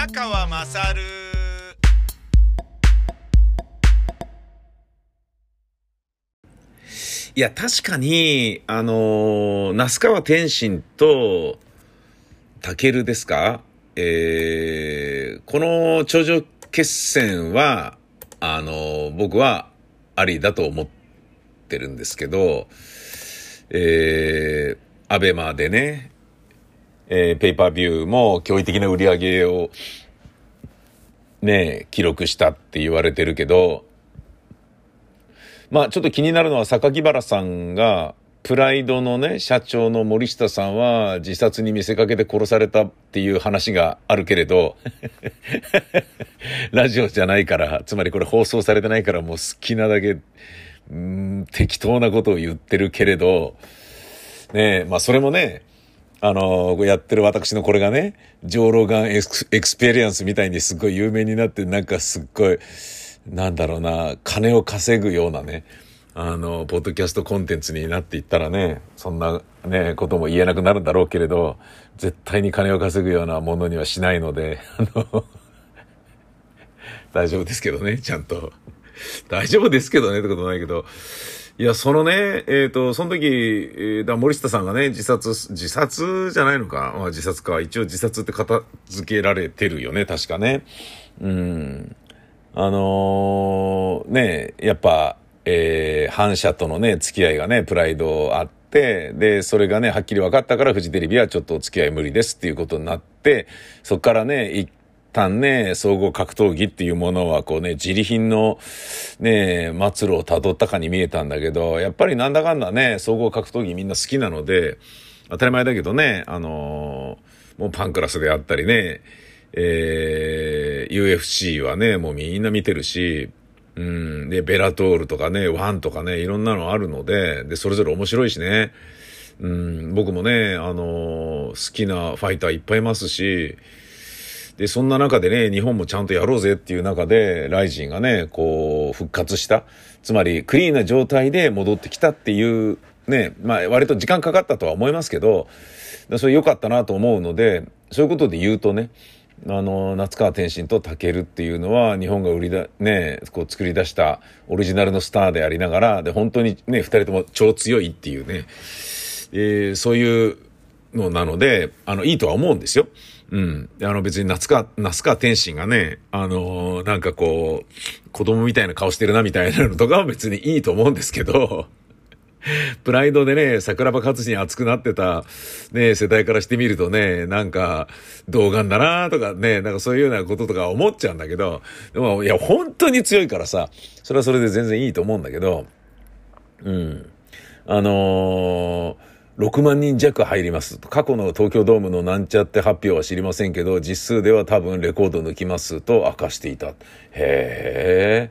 宮川まさるいや、確かに、あのー、那須川天心と、タケルですか？えー、この頂上決戦は、あのー、僕はありだと思ってるんですけど、えー、アベマでね、えー、ペーパービューも驚異的な売り上げをね、記録したって言われてるけど、まあちょっと気になるのは榊原さんが、プライドのね、社長の森下さんは自殺に見せかけて殺されたっていう話があるけれど、ラジオじゃないから、つまりこれ放送されてないからもう好きなだけ、うん、適当なことを言ってるけれど、ねまあそれもね、あのやってる私のこれがね、 Joe Rogan Experience みたいにすっごい有名になって、なんかすっごい、なんだろうな、金を稼ぐようなね、あの、ポッドキャストコンテンツになっていったらね、そんなね、ことも言えなくなるんだろうけれど、絶対に金を稼ぐようなものにはしないので、あの、大丈夫ですけどね、ちゃんと。大丈夫ですけどねってことないけど、いや、そのね、えっ、ー、と、その時、えー、だ森下さんがね、自殺、自殺じゃないのか。まあ、自殺か。一応自殺って片付けられてるよね、確かね。うん。あのー、ね、やっぱ、えー、反社とのね、付き合いがね、プライドあって、で、それがね、はっきり分かったからフジテレビはちょっとお付き合い無理ですっていうことになって、そっからね、一旦ね、総合格闘技っていうものはこうね、自利品のね、末路を辿ったかに見えたんだけど、やっぱりなんだかんだね、総合格闘技みんな好きなので、当たり前だけどね、あのー、もうパンクラスであったりね、えー、UFC はね、もうみんな見てるし、うん、で、ベラトールとかね、ワンとかね、いろんなのあるので、で、それぞれ面白いしね、うん、僕もね、あのー、好きなファイターいっぱいいますし、で、そんな中でね、日本もちゃんとやろうぜっていう中で、ライジンがね、こう、復活した。つまり、クリーンな状態で戻ってきたっていう、ね、まあ、割と時間かかったとは思いますけど、それ良かったなと思うので、そういうことで言うとね、あの、夏川天心とケルっていうのは、日本が売りだ、ね、こう作り出したオリジナルのスターでありながら、で、本当にね、二人とも超強いっていうね、えー、そういうのなので、あの、いいとは思うんですよ。うん。あの別に夏川、夏川天心がね、あのー、なんかこう、子供みたいな顔してるなみたいなのとかは別にいいと思うんですけど、プライドでね、桜庭勝に熱くなってた、ね、世代からしてみるとね、なんか、童顔だなとかね、なんかそういうようなこととか思っちゃうんだけど、でも、いや、本当に強いからさ、それはそれで全然いいと思うんだけど、うん。あのー6万人弱入ります。過去の東京ドームのなんちゃって発表は知りませんけど、実数では多分レコード抜きますと明かしていた。へえ。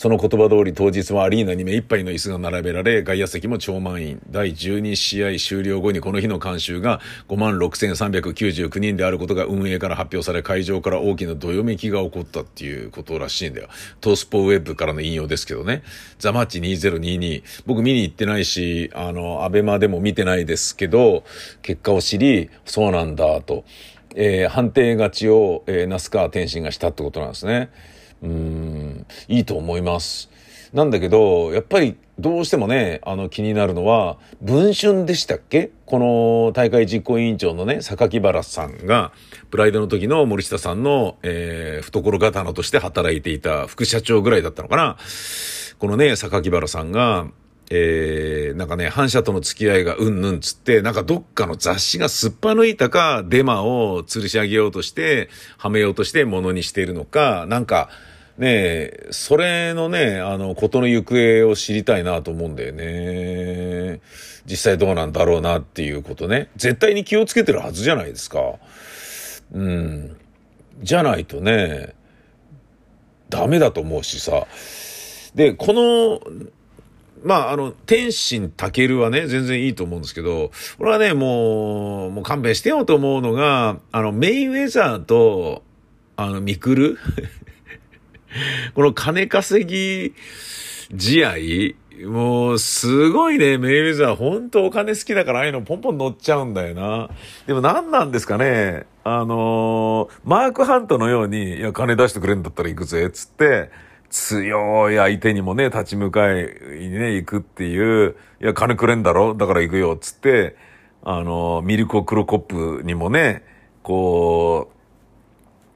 その言葉通り当日はアリーナに目いっぱいの椅子が並べられ、外野席も超満員。第12試合終了後にこの日の監修が56,399人であることが運営から発表され、会場から大きなどよめきが起こったっていうことらしいんだよ。トースポウェブからの引用ですけどね。ザマッチ2022。僕見に行ってないし、あの、アベマでも見てないですけど、結果を知り、そうなんだと。えー、判定勝ちを、えー、那須川天心がしたってことなんですね。うん、いいと思います。なんだけど、やっぱりどうしてもね、あの気になるのは、文春でしたっけ？この大会実行委員長のね、榊原さんが、プライドの時の森下さんの、えー、懐刀として働いていた副社長ぐらいだったのかな？このね、榊原さんが、えー、なんかね、反社との付き合いがうんぬんつって、なんかどっかの雑誌がすっぱ抜いたか、デマを吊るし上げようとして、はめようとしてものにしているのか、なんか、ねえ、それのね、あの、ことの行方を知りたいなと思うんだよね。実際どうなんだろうなっていうことね。絶対に気をつけてるはずじゃないですか。うん。じゃないとね、ダメだと思うしさ。で、この、まあ、あの、天心たけるはね、全然いいと思うんですけど、俺はね、もう、もう勘弁してよと思うのが、あの、メインウェザーと、あの、ミクル この金稼ぎ試合、もう、すごいね、メイウェザー、本当お金好きだから、ああいうのポンポン乗っちゃうんだよな。でも何なんですかね。あのー、マークハントのように、いや、金出してくれんだったら行くぜ、つって、強い相手にもね、立ち向かいにね、行くっていう、いや、金くれんだろ？だから行くよ、つって、あのー、ミルコ・クロコップにもね、こう、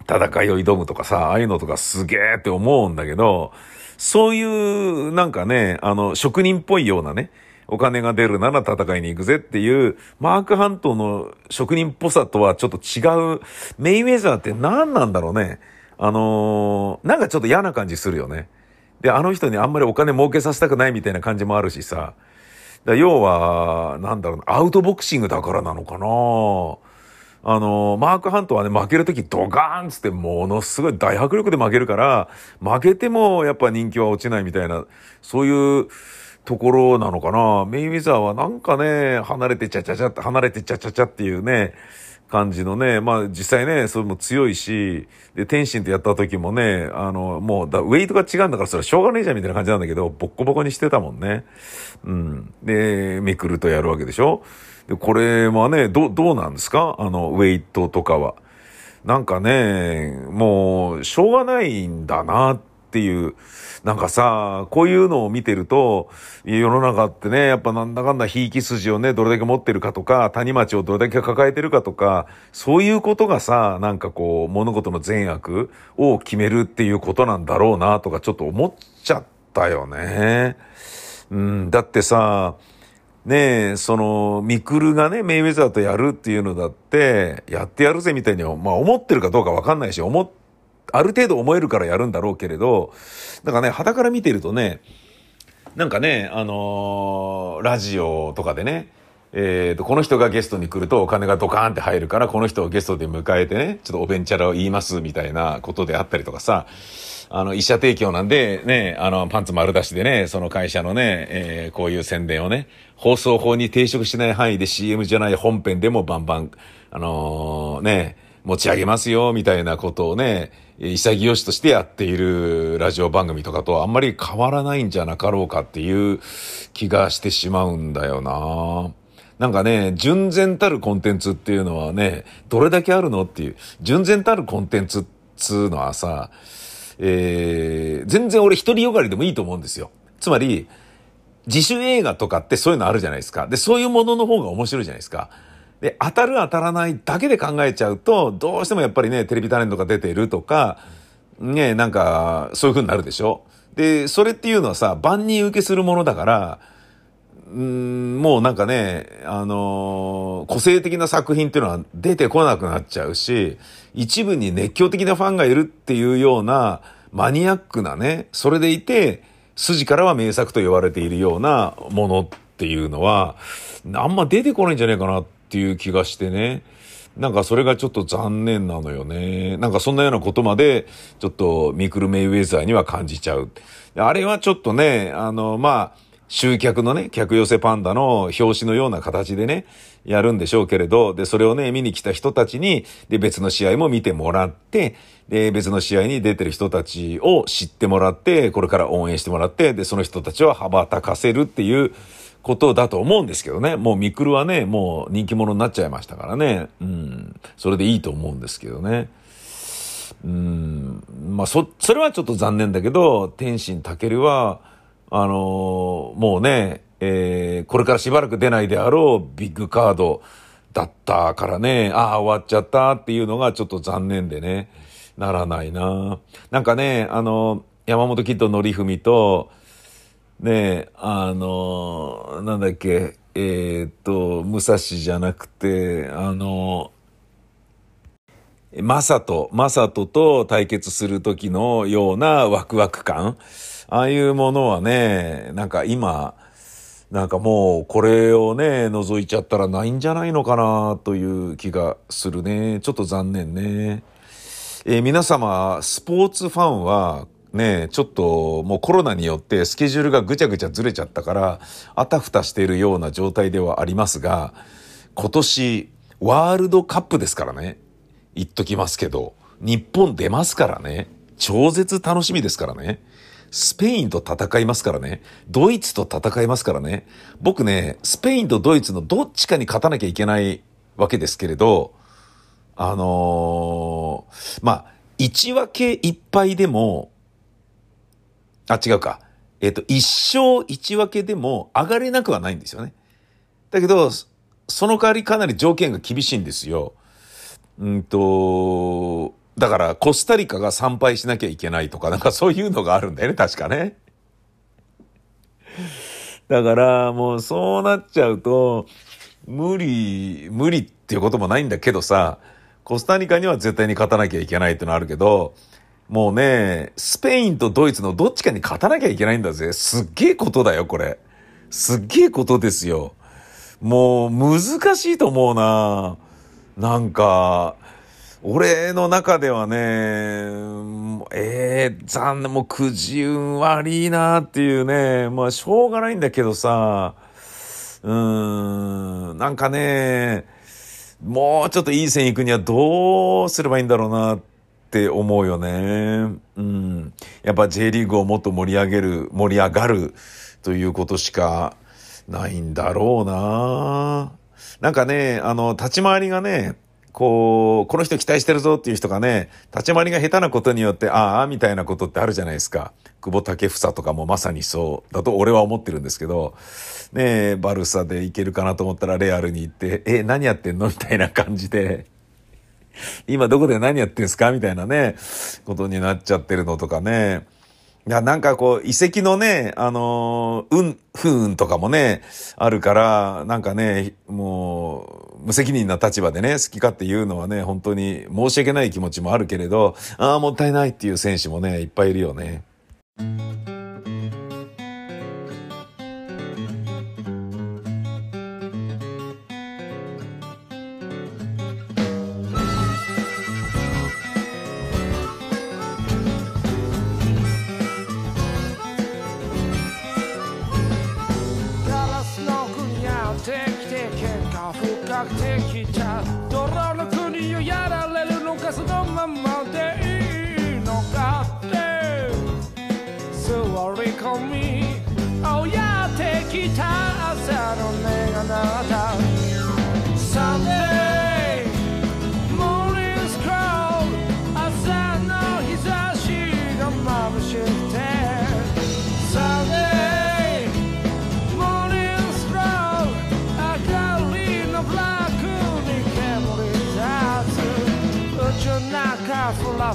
戦いを挑むとかさ、ああいうのとかすげえって思うんだけど、そういう、なんかね、あの、職人っぽいようなね、お金が出るなら戦いに行くぜっていう、マーク半島の職人っぽさとはちょっと違う、メイウェザーって何なんだろうね。あのー、なんかちょっと嫌な感じするよね。で、あの人にあんまりお金儲けさせたくないみたいな感じもあるしさ。要は、なんだろうな、アウトボクシングだからなのかなあの、マークハントはね、負けるときドガーンつってものすごい大迫力で負けるから、負けてもやっぱ人気は落ちないみたいな、そういうところなのかな。メイウィザーはなんかね、離れてちゃちゃちゃって、離れてちゃちゃちゃっていうね、感じのね、まあ実際ね、それも強いし、で、天心とやった時もね、あの、もうだ、ウェイトが違うんだからそれはしょうがねえじゃんみたいな感じなんだけど、ボッコボコにしてたもんね。うん。で、めくるとやるわけでしょ、これはね、ど、どうなんですか？あの、ウェイトとかは。なんかね、もう、しょうがないんだなっていう。なんかさ、こういうのを見てると、世の中ってね、やっぱなんだかんだひいき筋をね、どれだけ持ってるかとか、谷町をどれだけ抱えてるかとか、そういうことがさ、なんかこう、物事の善悪を決めるっていうことなんだろうな、とかちょっと思っちゃったよね。うん、だってさ、ねえ、その、ミクルがね、メイウェザーとやるっていうのだって、やってやるぜみたいに、まあ思ってるかどうかわかんないし、思、ある程度思えるからやるんだろうけれど、だかね、肌から見てるとね、なんかね、あのー、ラジオとかでね、えっ、ー、と、この人がゲストに来るとお金がドカーンって入るから、この人をゲストで迎えてね、ちょっとおべんちゃらを言いますみたいなことであったりとかさ、あの、医者提供なんで、ね、あの、パンツ丸出しでね、その会社のね、えー、こういう宣伝をね、放送法に抵触しない範囲で CM じゃない本編でもバンバン、あのー、ね、持ち上げますよ、みたいなことをね、潔しとしてやっているラジオ番組とかとあんまり変わらないんじゃなかろうかっていう気がしてしまうんだよななんかね、純然たるコンテンツっていうのはね、どれだけあるのっていう、純然たるコンテンツっつうのはさ、えー、全然俺一人よがりでもいいと思うんですよ。つまり、自主映画とかってそういうのあるじゃないですか。で、そういうものの方が面白いじゃないですか。で、当たる当たらないだけで考えちゃうと、どうしてもやっぱりね、テレビタレントが出ているとか、ね、なんか、そういう風になるでしょ。で、それっていうのはさ、万人受けするものだから、うん、もうなんかね、あのー、個性的な作品っていうのは出てこなくなっちゃうし、一部に熱狂的なファンがいるっていうようなマニアックなね、それでいて、筋からは名作と言われているようなものっていうのは、あんま出てこないんじゃないかなっていう気がしてね。なんかそれがちょっと残念なのよね。なんかそんなようなことまで、ちょっとミクル・メイウェザーには感じちゃう。あれはちょっとね、あの、まあ、集客のね、客寄せパンダの表紙のような形でね、やるんでしょうけれど、で、それをね、見に来た人たちに、で、別の試合も見てもらって、で、別の試合に出てる人たちを知ってもらって、これから応援してもらって、で、その人たちを羽ばたかせるっていうことだと思うんですけどね。もうミクルはね、もう人気者になっちゃいましたからね。うん。それでいいと思うんですけどね。うん。まあ、そ、それはちょっと残念だけど、天心たけるは、あのー、もうね、えー、これからしばらく出ないであろうビッグカードだったからね、ああ、終わっちゃったっていうのがちょっと残念でね、ならないな。なんかね、あの、山本キッドのりふみと、ねあの、なんだっけ、えー、っと、武蔵じゃなくて、あの、マサト、マサトと対決する時のようなワクワク感。ああいうものはね、なんか今、なんかもうこれをね、覗いちゃったらないんじゃないのかなという気がするね。ちょっと残念ね。えー、皆様、スポーツファンは、ね、ちょっともうコロナによってスケジュールがぐちゃぐちゃずれちゃったから、あたふたしているような状態ではありますが、今年、ワールドカップですからね。言っときますけど、日本出ますからね。超絶楽しみですからね。スペインと戦いますからね。ドイツと戦いますからね。僕ね、スペインとドイツのどっちかに勝たなきゃいけないわけですけれど、あのー、まあ、1分け1敗でも、あ、違うか。えっ、と、1勝1分けでも上がれなくはないんですよね。だけど、その代わりかなり条件が厳しいんですよ。うんと、だからコスタリカが参拝しなきゃいけないとか、なんかそういうのがあるんだよね、確かね。だからもうそうなっちゃうと、無理、無理っていうこともないんだけどさ、コスタリカには絶対に勝たなきゃいけないってのあるけど、もうね、スペインとドイツのどっちかに勝たなきゃいけないんだぜ。すっげえことだよ、これ。すっげえことですよ。もう難しいと思うな。なんか、俺の中ではね、ええー、残念、もうくじ運悪いなっていうね、まあしょうがないんだけどさ、うーん、なんかね、もうちょっといい線行くにはどうすればいいんだろうなって思うよね。うん。やっぱ J リーグをもっと盛り上げる、盛り上がるということしかないんだろうななんかね、あの、立ち回りがね、こう、この人期待してるぞっていう人がね、立ち回りが下手なことによって、ああ、みたいなことってあるじゃないですか。久保建英とかもまさにそうだと俺は思ってるんですけど、ねえ、バルサでいけるかなと思ったらレアルに行って、え、何やってんの？みたいな感じで、今どこで何やってんすか？みたいなね、ことになっちゃってるのとかね。いや、なんかこう、遺跡のね、あのー、うん、不運とかもね、あるから、なんかね、もう、無責任な立場でね、好きかっていうのはね、本当に申し訳ない気持ちもあるけれど、ああ、もったいないっていう選手もね、いっぱいいるよね。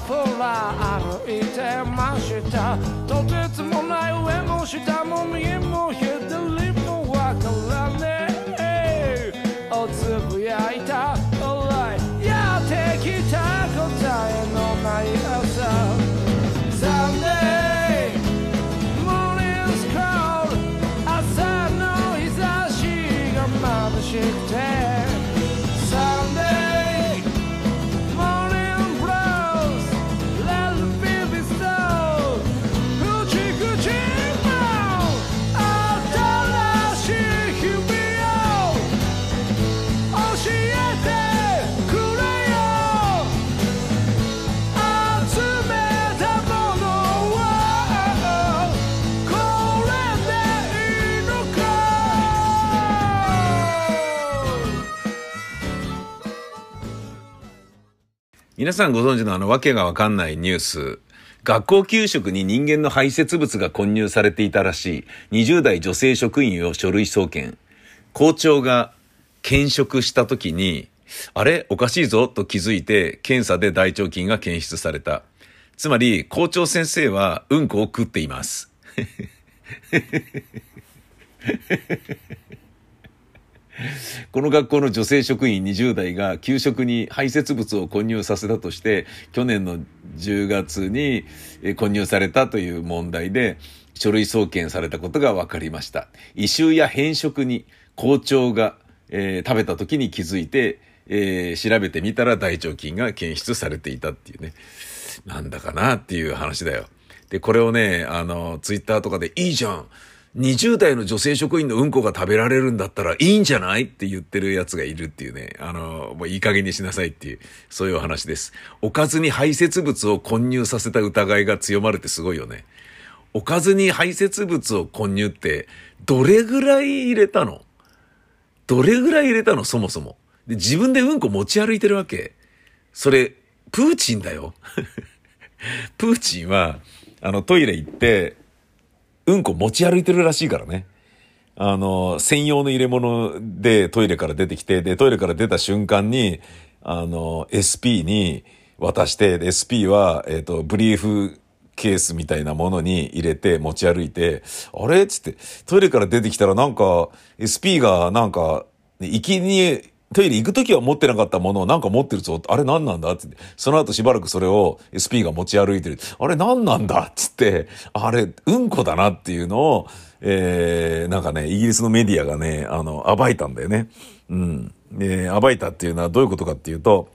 ふら歩いてました。とてつもない上も下も右も左皆さんご存知のあのわけがわかんないニュース。学校給食に人間の排泄物が混入されていたらしい20代女性職員を書類送検。校長が検食した時に、あれ？おかしいぞと気づいて検査で大腸菌が検出された。つまり校長先生はうんこを食っています。この学校の女性職員20代が給食に排泄物を混入させたとして、去年の10月に混入されたという問題で、書類送検されたことが分かりました。異臭や変色に校長が、えー、食べた時に気づいて、えー、調べてみたら大腸菌が検出されていたっていうね。なんだかなっていう話だよ。で、これをね、あの、ツイッターとかでいいじゃん。20代の女性職員のうんこが食べられるんだったらいいんじゃないって言ってるやつがいるっていうね。あの、もういい加減にしなさいっていう、そういうお話です。おかずに排泄物を混入させた疑いが強まるってすごいよね。おかずに排泄物を混入って、どれぐらい入れたの？どれぐらい入れたの？そもそも。で、自分でうんこ持ち歩いてるわけ。それ、プーチンだよ。プーチンは、あの、トイレ行って、うんこ持ち歩いてるらしいからね。あの、専用の入れ物でトイレから出てきて、で、トイレから出た瞬間に、あの、SP に渡して、SP は、えっ、ー、と、ブリーフケースみたいなものに入れて持ち歩いて、あれ？つって、トイレから出てきたらなんか、SP がなんか、行きにトイレ行くときは持ってなかったものをなんか持ってるぞ。あれ何なんだ？ってって。その後しばらくそれを SP が持ち歩いてる。あれ何なんだ？っつって、あれ、うんこだなっていうのを、えー、なんかね、イギリスのメディアがね、あの、暴いたんだよね。うん。で、暴いたっていうのはどういうことかっていうと、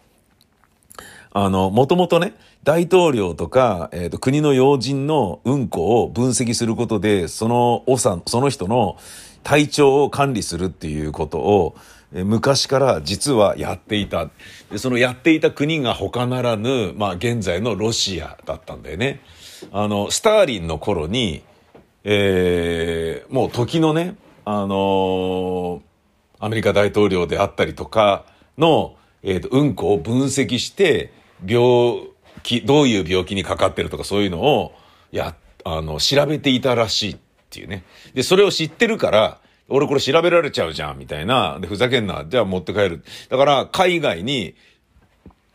あの、もともとね、大統領とか、えっ、ー、と、国の要人のうんこを分析することで、その、おさん、その人の体調を管理するっていうことを、昔から実はやっていた。でそのやっていた国が他ならぬ、まあ現在のロシアだったんだよね。あの、スターリンの頃に、えー、もう時のね、あのー、アメリカ大統領であったりとかの、えっ、ー、と、うんこを分析して、病気、どういう病気にかかってるとかそういうのを、や、あの、調べていたらしいっていうね。で、それを知ってるから、俺これ調べられちゃうじゃん、みたいな。で、ふざけんな。じゃあ持って帰る。だから、海外に、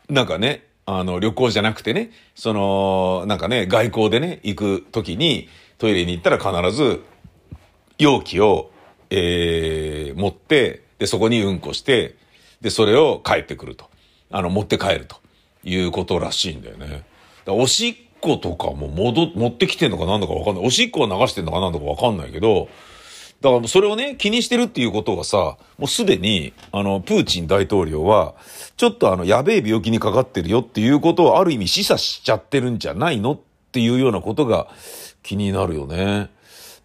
なんかね、あの、旅行じゃなくてね、その、なんかね、外交でね、行く時に、トイレに行ったら必ず、容器を、えー、持って、で、そこにうんこして、で、それを帰ってくると。あの、持って帰るということらしいんだよね。おしっことかも戻、持ってきてんのかなんだかわかんない。おしっこを流してんのかなんだかわかんないけど、だからそれをね、気にしてるっていうことはさ、もうすでに、あの、プーチン大統領は、ちょっとあの、やべえ病気にかかってるよっていうことをある意味示唆しちゃってるんじゃないのっていうようなことが気になるよね。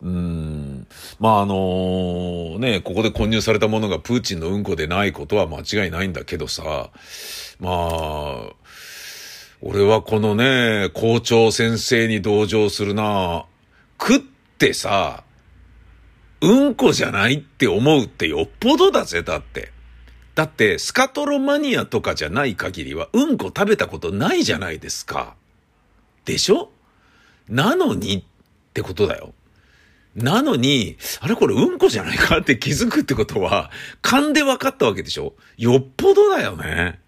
うん。まあ、あのー、ね、ここで混入されたものがプーチンのうんこでないことは間違いないんだけどさ、まあ、俺はこのね、校長先生に同情するな食ってさ、うんこじゃないって思うってよっぽどだぜ、だって。だって、スカトロマニアとかじゃない限りは、うんこ食べたことないじゃないですか。でしょ？なのにってことだよ。なのに、あれこれうんこじゃないかって気づくってことは、勘で分かったわけでしょ？よっぽどだよね。